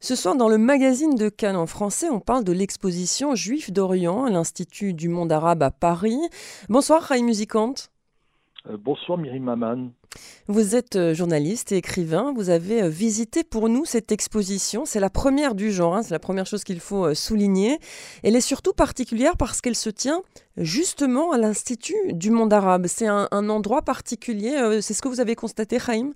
Ce soir, dans le magazine de Cannes en français, on parle de l'exposition Juifs d'Orient à l'Institut du monde arabe à Paris. Bonsoir, Ray Musicante. Euh, bonsoir, Myriam Aman. Vous êtes euh, journaliste et écrivain. Vous avez euh, visité pour nous cette exposition. C'est la première du genre. Hein. c'est la première chose qu'il faut souligner. Elle est surtout particulière parce qu'elle se tient justement à l'Institut du monde arabe. C'est un, endroit particulier. C'est ce que vous avez constaté, Chaim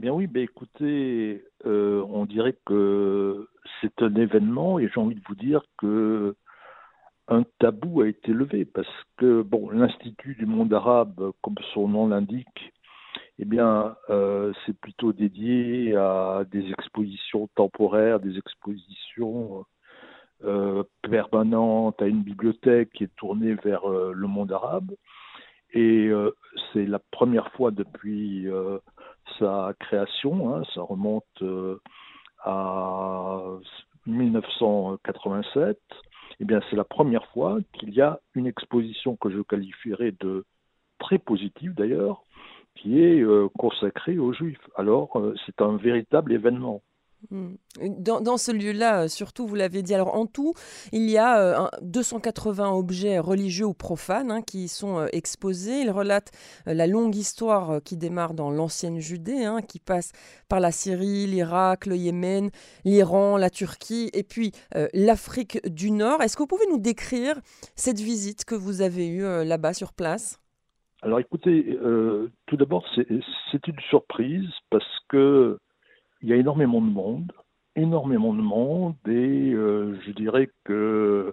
Bien oui, ben écoutez, euh, on dirait que c'est un événement et j'ai envie de vous dire que un tabou a été levé parce que bon, l'Institut du monde arabe, comme son nom l'indique, eh bien, euh, c'est plutôt dédié à des expositions temporaires, des expositions euh, permanentes, à une bibliothèque qui est tournée vers le monde arabe. Et c'est la première fois depuis sa création, hein, ça remonte euh, à 1987, eh bien c'est la première fois qu'il y a une exposition que je qualifierais de très positive d'ailleurs, qui est euh, consacrée aux Juifs. Alors euh, c'est un véritable événement. Hmm. Dans, ce lieu-là, euh, surtout, vous l'avez dit, alors en tout, il y a 280 euh, objets religieux ou profanes hein, qui sont euh, exposés. Il relate la longue histoire qui démarre dans l'ancienne Judée, hein, qui passe par la Syrie, l'Irak, le Yémen, l'Iran, la Turquie et puis l'Afrique du Nord. Est-ce que vous pouvez nous décrire cette visite que vous avez eue là-bas sur place? Alors écoutez, tout d'abord, c'est une surprise parce que il y a énormément de monde, énormément de monde, et euh, je dirais que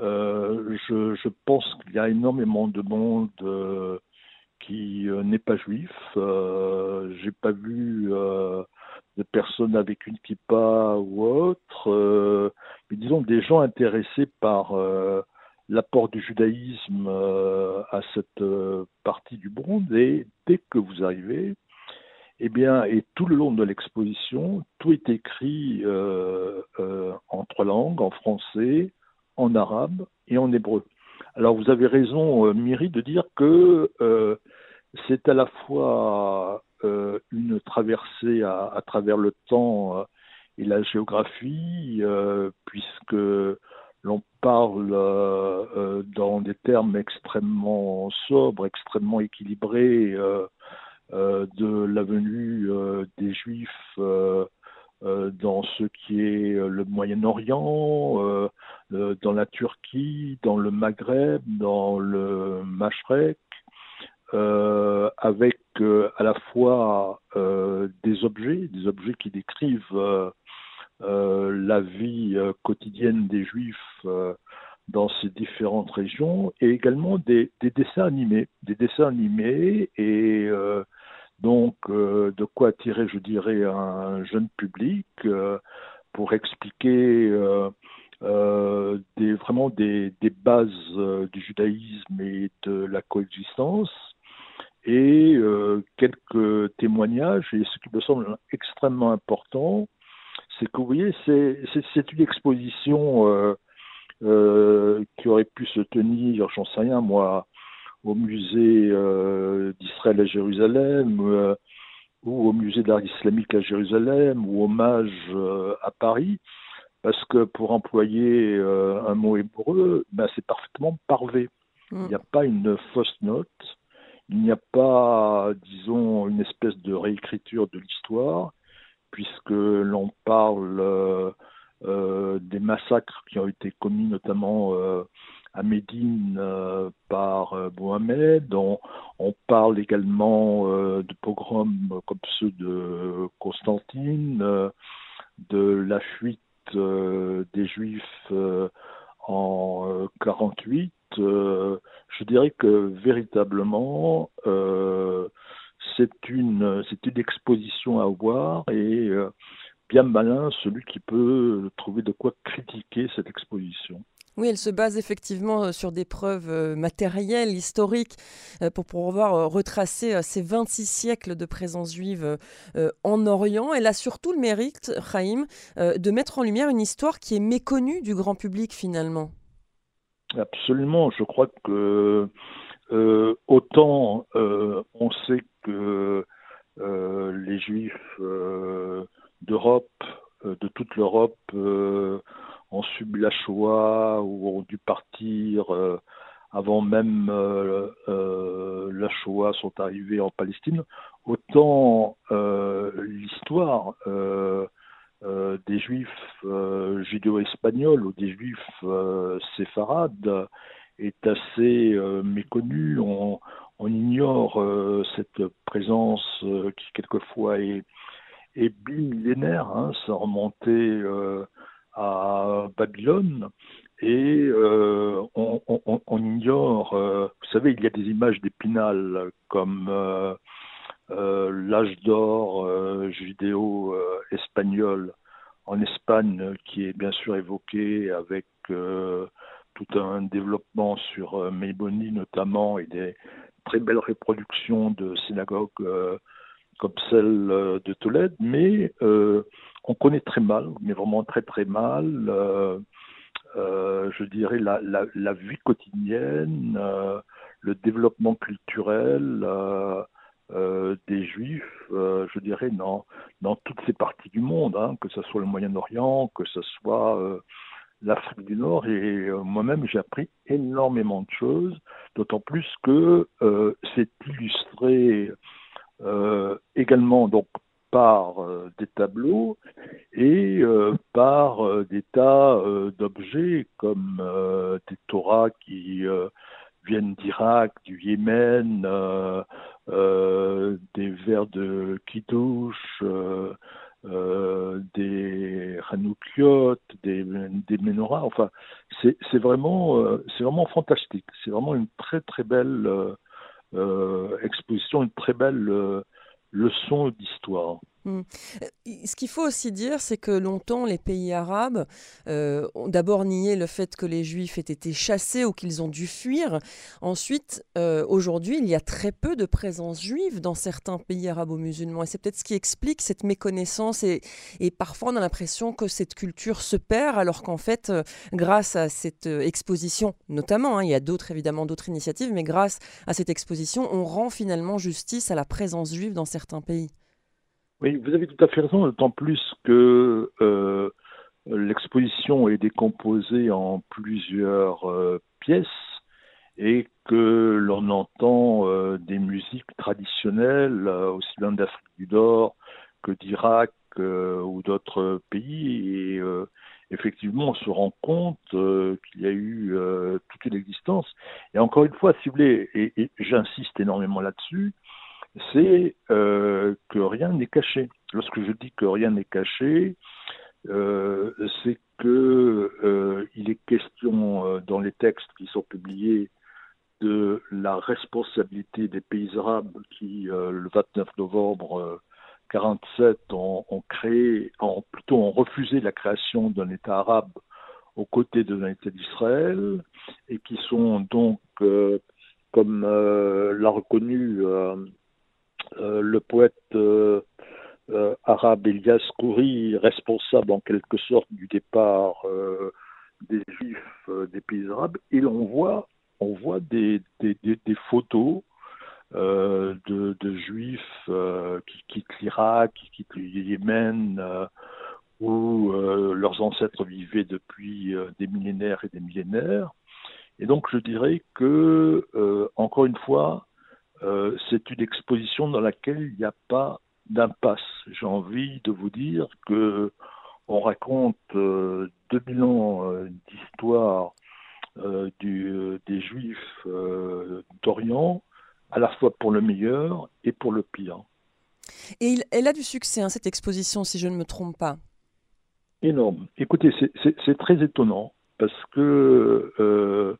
euh, je, pense qu'il y a énormément de monde euh, qui n'est pas juif. J'ai pas vu de personnes avec une kippa ou autre, mais disons des gens intéressés par l'apport du judaïsme à cette partie du monde. Et dès que vous arrivez, eh bien, et tout le long de l'exposition, tout est écrit euh, euh, en trois langues, en français, en arabe et en hébreu. Alors vous avez raison, euh, Miri, de dire que c'est à la fois une traversée à, travers le temps et la géographie, puisque l'on parle dans des termes extrêmement sobres, extrêmement équilibrés euh, de la venue euh, des Juifs euh, dans ce qui est le Moyen-Orient, dans la Turquie, dans le Maghreb, dans le Mashrek, avec à la fois des objets, des objets qui décrivent la vie quotidienne des Juifs dans ces différentes régions, et également des, dessins animés, des dessins animés et donc, euh, de quoi attirer, je dirais, un jeune public euh, pour expliquer euh, des, vraiment des, des bases du judaïsme et de la coexistence et quelques témoignages. Et ce qui me semble extrêmement important, c'est que vous voyez, c'est une exposition qui aurait pu se tenir, j'en sais rien, moi, au musée euh, d'Israël à Jérusalem euh, ou au musée d'art islamique à Jérusalem ou hommage euh, à Paris, parce que pour employer un mot hébreu, ben, c'est parfaitement parvé. Mm. Il n'y a pas une fausse note, il n'y a pas, disons, une espèce de réécriture de l'histoire, puisque l'on parle des massacres qui ont été commis notamment à Médine euh, par euh, Mohamed. On, parle également euh, de pogroms comme ceux de Constantine, de la fuite des Juifs en 48. je dirais que véritablement, c'est une, c'est une exposition à voir et bien malin celui qui peut trouver de quoi critiquer cette exposition. Oui, elle se base effectivement euh, sur des preuves euh, matérielles, historiques, euh, pour pouvoir retracer ces 26 siècles de présence juive en Orient. Elle a surtout le mérite, Chaim, de mettre en lumière une histoire qui est méconnue du grand public finalement. Absolument, je crois que autant on sait que les juifs d'Europe de toute l'Europe ont subi la Shoah ou ont dû partir avant même la Shoah sont arrivés en Palestine, autant l'histoire des juifs judéo-espagnols ou des juifs séfarades est assez méconnue. On, ignore cette présence qui quelquefois est et bimillénaire, hein, euh, à Babylone, et euh, on, ignore, euh, vous savez, il y a des images d'Épinal comme l'âge d'or judéo-espagnol en Espagne, qui est bien sûr évoqué avec tout un développement sur Meiboni notamment et des très belles reproductions de synagogues comme celle euh, de Tolède, mais euh, on connaît très mal, mais vraiment très très mal, euh, je dirais, la, la, vie quotidienne, le développement culturel des Juifs, je dirais, dans, dans toutes ces parties du monde, hein, que ce soit le Moyen-Orient, que ce soit l'Afrique du Nord et moi-même j'ai appris énormément de choses, d'autant plus que c'est illustré euh, également donc par euh, des tableaux et euh, par des tas d'objets comme des Torahs qui viennent d'Irak, du Yémen, des vers de Kiddush, des Hanoukiot, des, des menorahs. Enfin, c'est vraiment, c'est vraiment fantastique. C'est vraiment une très très belle euh, exposition, une très belle euh, leçon d'histoire. Hmm. Ce qu'il faut aussi dire, c'est que longtemps, les pays arabes euh, ont d'abord nié le fait que les juifs aient été chassés ou qu'ils ont dû fuir. Ensuite, euh, aujourd'hui, il y a très peu de présence juive dans certains pays arabo-musulmans. Et c'est peut-être ce qui explique cette méconnaissance. Et, et parfois, on a l'impression que cette culture se perd, alors qu'en fait, euh, grâce à cette exposition, notamment, hein, il y a d'autres, évidemment, d'autres initiatives, mais grâce à cette exposition, on rend finalement justice à la présence juive dans certains pays. Oui, vous avez tout à fait raison, d'autant plus que euh, l'exposition est décomposée en plusieurs euh, pièces et que l'on entend euh, des musiques traditionnelles, aussi bien d'Afrique du Nord que d'Irak ou d'autres pays. Et effectivement, on se rend compte qu'il y a eu toute une existence. Et encore une fois, si vous voulez, et j'insiste énormément là-dessus, c'est euh, que rien n'est caché. Lorsque je dis que rien n'est caché, euh, c'est que euh, il est question dans les textes qui sont publiés de la responsabilité des pays arabes qui, le 29 novembre 47, ont, ont, créé, ont, plutôt ont refusé la création d'un État arabe aux côtés de l'État d'Israël et qui sont donc, comme l'a reconnu euh, le poète euh, euh, arabe Elias Kouri, responsable en quelque sorte du départ des juifs des pays arabes, et on voit, on voit des, photos de, de, juifs qui quittent l'Irak, qui quittent le Yémen, où leurs ancêtres vivaient depuis des millénaires et des millénaires. Et donc je dirais que, encore une fois, euh, c'est une exposition dans laquelle il n'y a pas d'impasse. J'ai envie de vous dire que on raconte 2000 euh, ans euh, d'histoire des Juifs d'Orient, à la fois pour le meilleur et pour le pire. Et elle a du succès, hein, cette exposition, si je ne me trompe pas. Énorme. Écoutez, c'est très étonnant parce que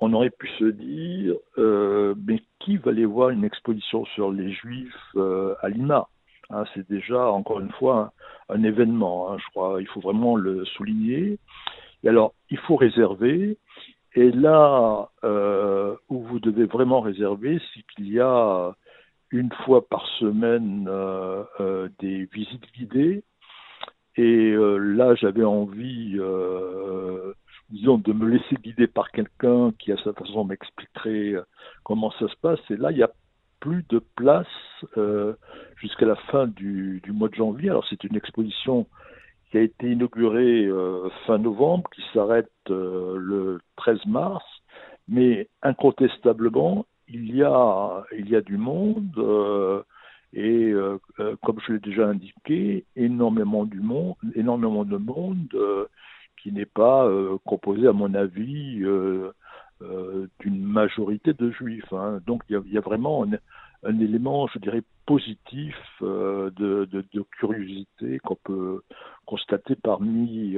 on aurait pu se dire, euh, mais qui va aller voir une exposition sur les Juifs euh, à Lima? Hein, C'est déjà, encore une fois, un, événement, hein, je crois, il faut vraiment le souligner. Et alors, il faut réserver, et là euh, où vous devez vraiment réserver, c'est qu'il y a une fois par semaine des visites guidées, et là, j'avais envie disons, de me laisser guider par quelqu'un qui, à sa façon, m'expliquerait euh, comment ça se passe. Et là, il n'y a plus de place euh, jusqu'à la fin du, mois de janvier. Alors, c'est une exposition qui a été inauguré fin novembre, qui s'arrête le 13 mars, mais incontestablement, il y a, il y a du monde et comme je l'ai déjà indiqué, énormément du monde, énormément de monde qui n'est pas composé, à mon avis, d'une majorité de juifs. Hein. Donc il y, a, vraiment un, élément, je dirais, positif de, curiosité qu'on peut constater parmi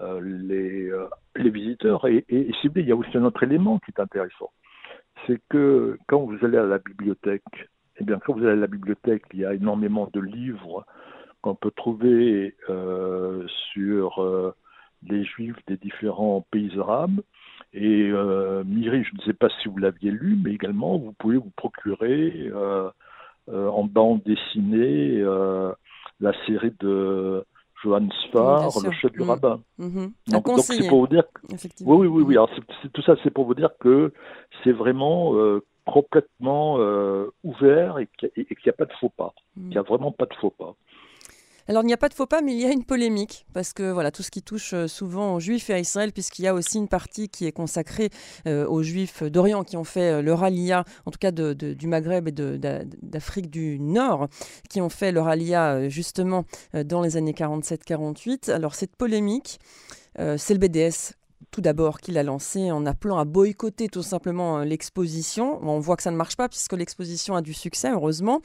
les, les, visiteurs. Et, et, il y a aussi un autre élément qui est intéressant. C'est que quand vous allez à la bibliothèque, eh bien, quand vous allez à la bibliothèque, il y a énormément de livres qu'on peut trouver euh, sur euh, les juifs des différents pays arabes. Et euh, Miri, je ne sais pas si vous l'aviez lu, mais également vous pouvez vous procurer en bande dessinée la série de Johannes Sfar, le chef du mm. rabbin. Mm-hmm. Donc, c'est pour vous dire. Oui, oui, oui, oui. Alors, tout ça, c'est pour vous dire que c'est vraiment complètement euh, ouvert et qu'il n'y a, pas de faux pas. Mm. Il n'y a vraiment pas de faux pas. Alors il n'y a pas de faux pas, mais il y a une polémique, parce que voilà, tout ce qui touche euh, souvent aux Juifs et à Israël, puisqu'il y a aussi une partie qui est consacrée euh, aux Juifs d'Orient qui ont fait leur alia, en tout cas du Maghreb et d'Afrique du Nord, qui ont fait leur alia justement dans les années 47-48. Alors cette polémique, c'est le BDS tout d'abord qu'il a lancé en appelant à boycotter tout simplement euh, l'exposition. On voit que ça ne marche pas puisque l'exposition a du succès, heureusement.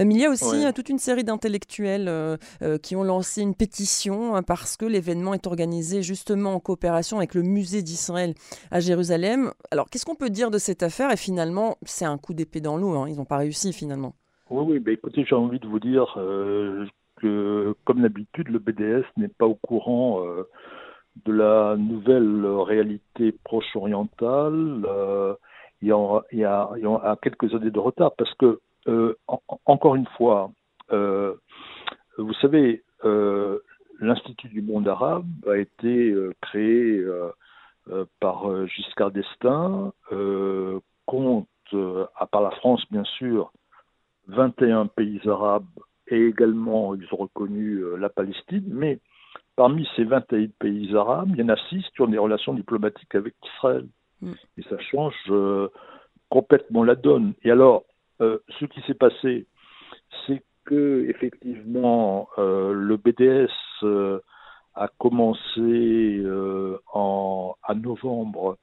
Euh, mais il y a aussi euh, toute une série d'intellectuels qui ont lancé une pétition hein, parce que l'événement est organisé justement en coopération avec le musée d'Israël à Jérusalem. Alors qu'est-ce qu'on peut dire de cette affaire? Et finalement, c'est un coup d'épée dans l'eau. Hein. Ils n'ont pas réussi finalement. Oui, oui. Bah, écoutez, j'ai envie de vous dire que, comme d'habitude, le BDS n'est pas au courant de la nouvelle réalité proche-orientale, euh, il, y a, quelques années de retard parce que, euh, encore une fois, euh, vous savez, l'Institut du monde arabe a été créé par Giscard d'Estaing, compte, à part la France bien sûr, 21 pays arabes et également ils ont reconnu la Palestine, mais Parmi ces 21 pays arabes, il y en a 6 qui ont des relations diplomatiques avec Israël. Mm. Et ça change euh, complètement la donne. Et alors, euh, ce qui s'est passé, c'est que effectivement, euh, le BDS a commencé en, à novembre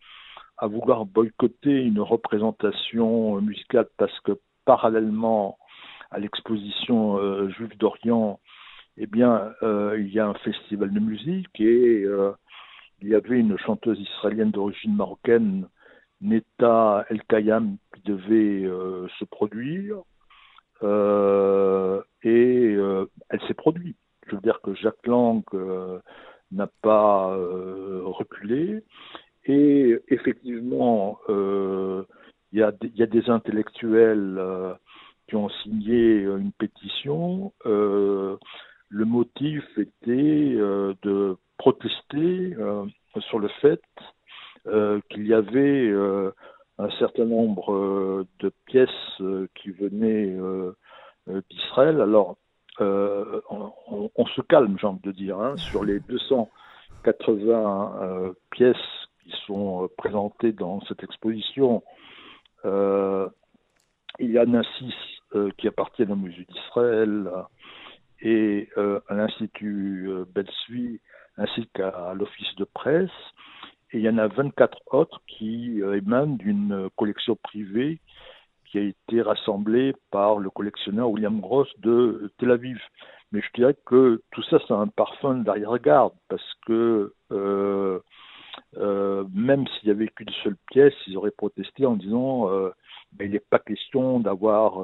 à vouloir boycotter une représentation musicale parce que parallèlement à l'exposition juive d'Orient, eh bien, euh, il y a un festival de musique et euh, il y avait une chanteuse israélienne d'origine marocaine, Neta El Kayam, qui devait euh, se produire. et elle s'est produite. Je veux dire que Jacques Lang n'a pas reculé. Et effectivement, il y, y, a des intellectuels qui ont signé une pétition le motif était euh, de protester euh, sur le fait euh, qu'il y avait un certain nombre de pièces qui venaient d'Israël. Alors, on, se calme, j'ai envie de dire, hein, sur les 280 pièces qui sont présentées dans cette exposition. il y en a six qui appartiennent au musée d'Israël, et euh, à l'Institut euh, Belsui ainsi qu'à l'Office de presse. Et il y en a 24 autres qui euh, émanent d'une collection privée qui a été rassemblée par le collectionneur William Gross de Tel Aviv. Mais je dirais que tout ça, c'est un parfum d'arrière-garde, parce que même s'il n'y avait qu'une seule pièce, ils auraient protesté en disant euh, ben, il n'est pas question d'avoir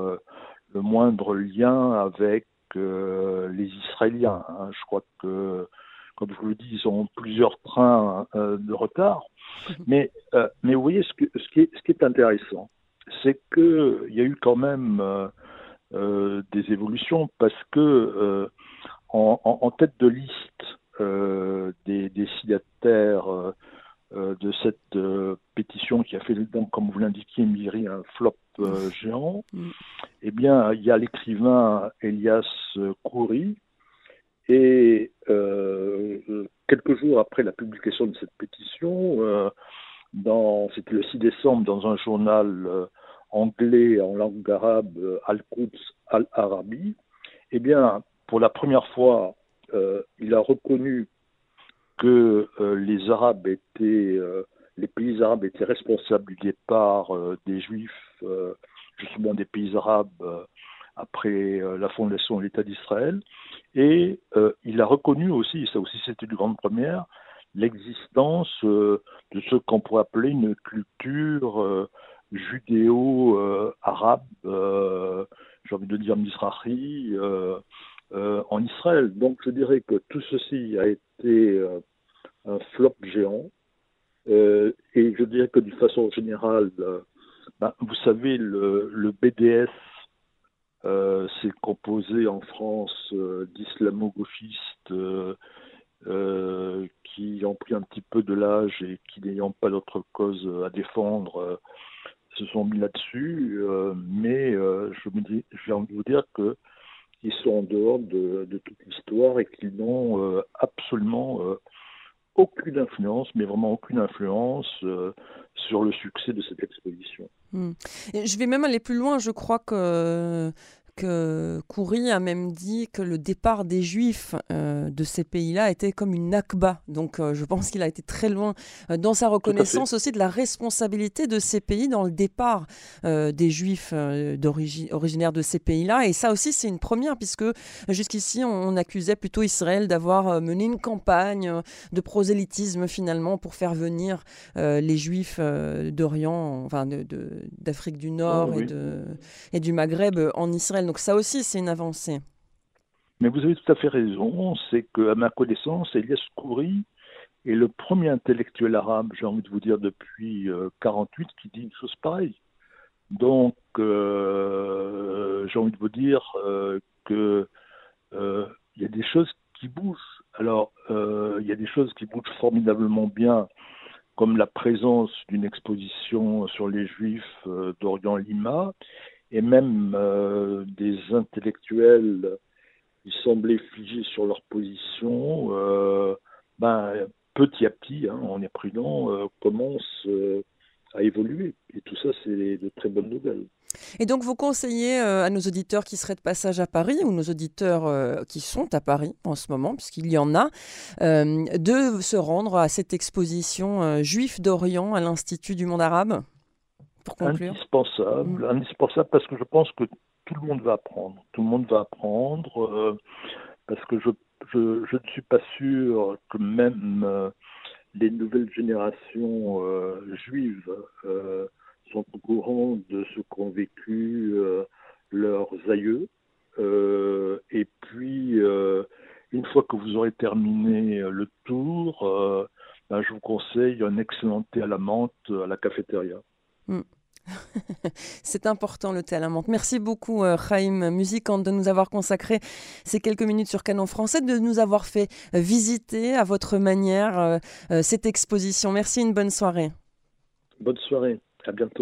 le moindre lien avec les Israéliens. Hein. Je crois que, comme je vous le dis, ils ont plusieurs trains euh, de retard. Mais, euh, mais vous voyez, ce, que, ce, qui, est, ce qui est intéressant, c'est qu'il y a eu quand même euh, des évolutions parce que en, tête de liste des, des signataires de cette euh, pétition qui a fait, donc, comme vous l'indiquiez, Miri, un flop euh, géant, mm. eh bien, il y a l'écrivain Elias Khoury et jours après la publication de cette pétition, c'était le 6 décembre, dans un journal anglais en langue arabe, Al-Quds Al-Arabi, eh bien, pour la première fois, il a reconnu que les Arabes étaient les pays arabes étaient responsables du départ euh, des Juifs, euh, justement des pays arabes, euh, après la fondation de l'État d'Israël. Et il a reconnu aussi, ça aussi c'était une grande première, l'existence de ce qu'on pourrait appeler une culture judéo-arabe, j'ai envie de dire misrahi, en Israël. Donc je dirais que tout ceci a été un flop géant. Euh, et je dirais que d'une façon générale, euh, ben, vous savez, le, BDS, euh, c'est composé en France d'islamo-gauchistes qui ont pris un petit peu de l'âge et qui n'ayant pas d'autre cause à défendre, se sont mis là-dessus. mais je me de vous dire que ils sont en dehors de, de toute l'histoire et qu'ils n'ont absolument aucune influence, mais vraiment aucune influence euh, sur le succès de cette exposition. Hmm. je vais même aller plus loin. Je crois que que Coury a même dit que le départ des Juifs euh, de ces pays-là était comme une nakba. Donc euh, je pense qu'il a été très loin euh, dans sa reconnaissance aussi de la responsabilité de ces pays dans le départ des Juifs originaires de ces pays-là. Et ça aussi, c'est une première, puisque jusqu'ici, on, accusait plutôt Israël d'avoir mené une campagne de prosélytisme finalement pour faire venir les Juifs d'Orient, enfin d'Afrique du Nord ah et, de, et du Maghreb en Israël. Donc ça aussi, c'est une avancée. Mais vous avez tout à fait raison. C'est qu'à ma connaissance, Elias Khoury est le premier intellectuel arabe, j'ai envie de vous dire, depuis 48 euh, qui dit une chose pareille. Donc, euh, j'ai envie de vous dire euh, que il y a des choses qui bougent. Alors, il y a des choses qui bougent formidablement bien, comme la présence d'une exposition sur les Juifs d'Orient Lima, et même euh, des intellectuels qui semblaient figés sur leur position, euh, ben, petit à petit, hein, on est prudent, euh, commencent à évoluer. Et tout ça, c'est de très bonnes nouvelles. Et donc, vous conseillez à nos auditeurs qui seraient de passage à Paris, ou nos auditeurs qui sont à Paris en ce moment, puisqu'il y en a, de se rendre à cette exposition Juifs d'Orient à l'Institut du monde arabe? Indispensable, mm. indispensable parce que je pense que tout le monde va apprendre. Tout le monde va apprendre euh, parce que je, je, je, ne suis pas sûr que même euh, les nouvelles générations euh, juives sont au courant de ce qu'ont vécu leurs aïeux. et puis, une fois que vous aurez terminé le tour, ben, je vous conseille un excellent thé à la menthe à la cafétéria. Mm. C'est important le menthe. Merci beaucoup, euh, Chaim Musicant, de nous avoir consacré ces quelques minutes sur Canon Français, de nous avoir fait visiter à votre manière euh, euh, cette exposition. Merci, une bonne soirée. Bonne soirée, à bientôt.